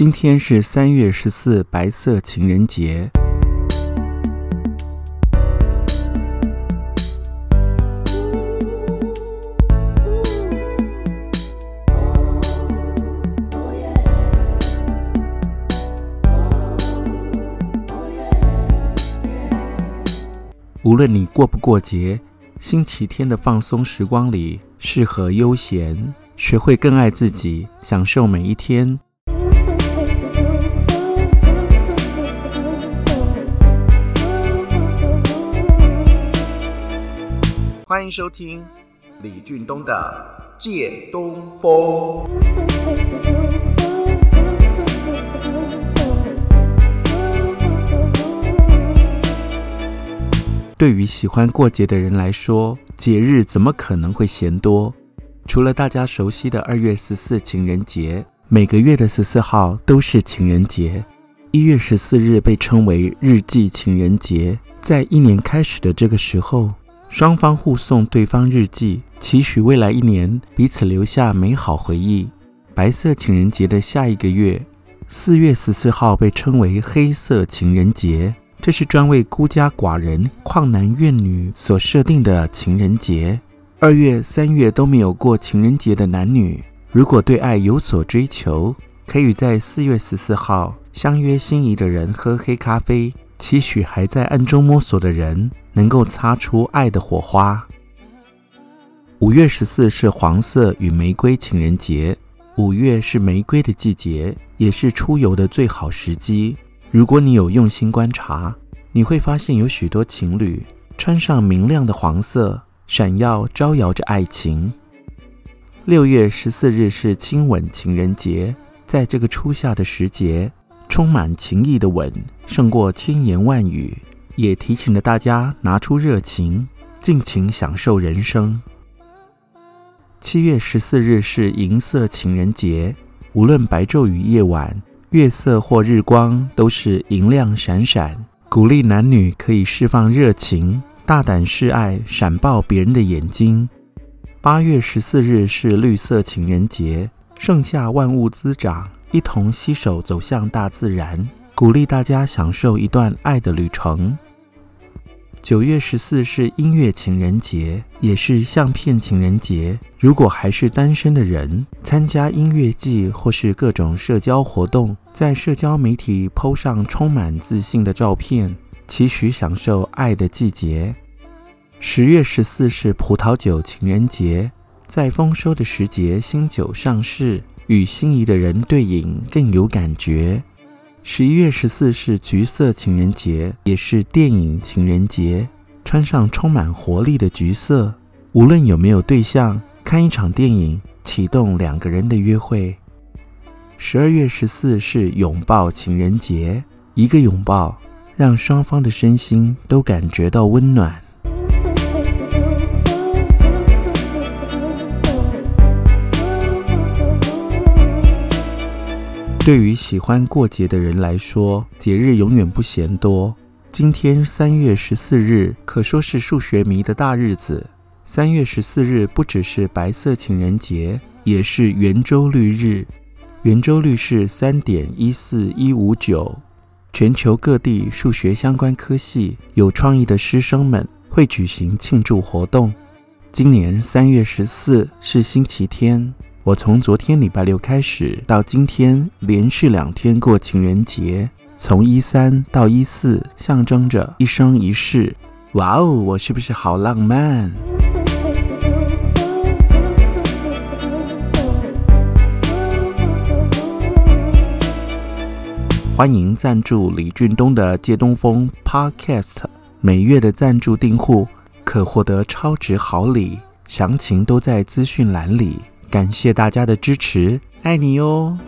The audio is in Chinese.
今天是三月十四，白色情人节。无论你过不过节，星期天的放松时光里，适合悠闲，学会更爱自己，享受每一天。欢迎收听李俊东的《借东风》。对于喜欢过节的人来说，节日怎么可能会嫌多？除了大家熟悉的二月十四情人节，每个月的十四号都是情人节。一月十四日被称为日记情人节，在一年开始的这个时候，双方互送对方日记，期许未来一年彼此留下美好回忆。白色情人节的下一个月，四月十四号被称为黑色情人节。这是专为孤家寡人、旷男怨女所设定的情人节。二月、三月都没有过情人节的男女，如果对爱有所追求，可以在四月十四号相约心仪的人喝黑咖啡，期许还在暗中摸索的人能够擦出爱的火花。五月十四是黄色与玫瑰情人节。五月是玫瑰的季节，也是出游的最好时机。如果你有用心观察，你会发现有许多情侣穿上明亮的黄色，闪耀招摇着爱情。六月十四日是亲吻情人节，在这个初夏的时节，充满情意的吻胜过千言万语，也提醒了大家拿出热情，尽情享受人生。七月十四日是银色情人节，无论白昼与夜晚。月色或日光都是银亮闪闪，鼓励男女可以释放热情，大胆示爱，闪爆别人的眼睛。八月十四日是绿色情人节，盛夏万物滋长，一同携手走向大自然，鼓励大家享受一段爱的旅程。九月十四是音乐情人节，也是相片情人节。如果还是单身的人，参加音乐季或是各种社交活动，在社交媒体 PO 上充满自信的照片，期许享受爱的季节。十月十四是葡萄酒情人节，在丰收的时节，新酒上市，与心仪的人对饮更有感觉。十一月十四是橘色情人节，也是电影情人节。穿上充满活力的橘色，无论有没有对象，看一场电影，启动两个人的约会。十二月十四是拥抱情人节，一个拥抱，让双方的身心都感觉到温暖。对于喜欢过节的人来说，节日永远不嫌多。今天三月十四日可说是数学迷的大日子。三月十四日不只是白色情人节，也是圆周率日。圆周率是三点一四一五九。全球各地数学相关科系有创意的师生们会举行庆祝活动。今年三月十四是星期天。我从昨天礼拜六开始到今天，连续两天过情人节，从一三到一四，象征着一生一世。哇哦，我是不是好浪漫？欢迎赞助李俊东的借东风 Podcast，每月的赞助订户可获得超值好礼，详情都在资讯栏里。感谢大家的支持，爱你哟。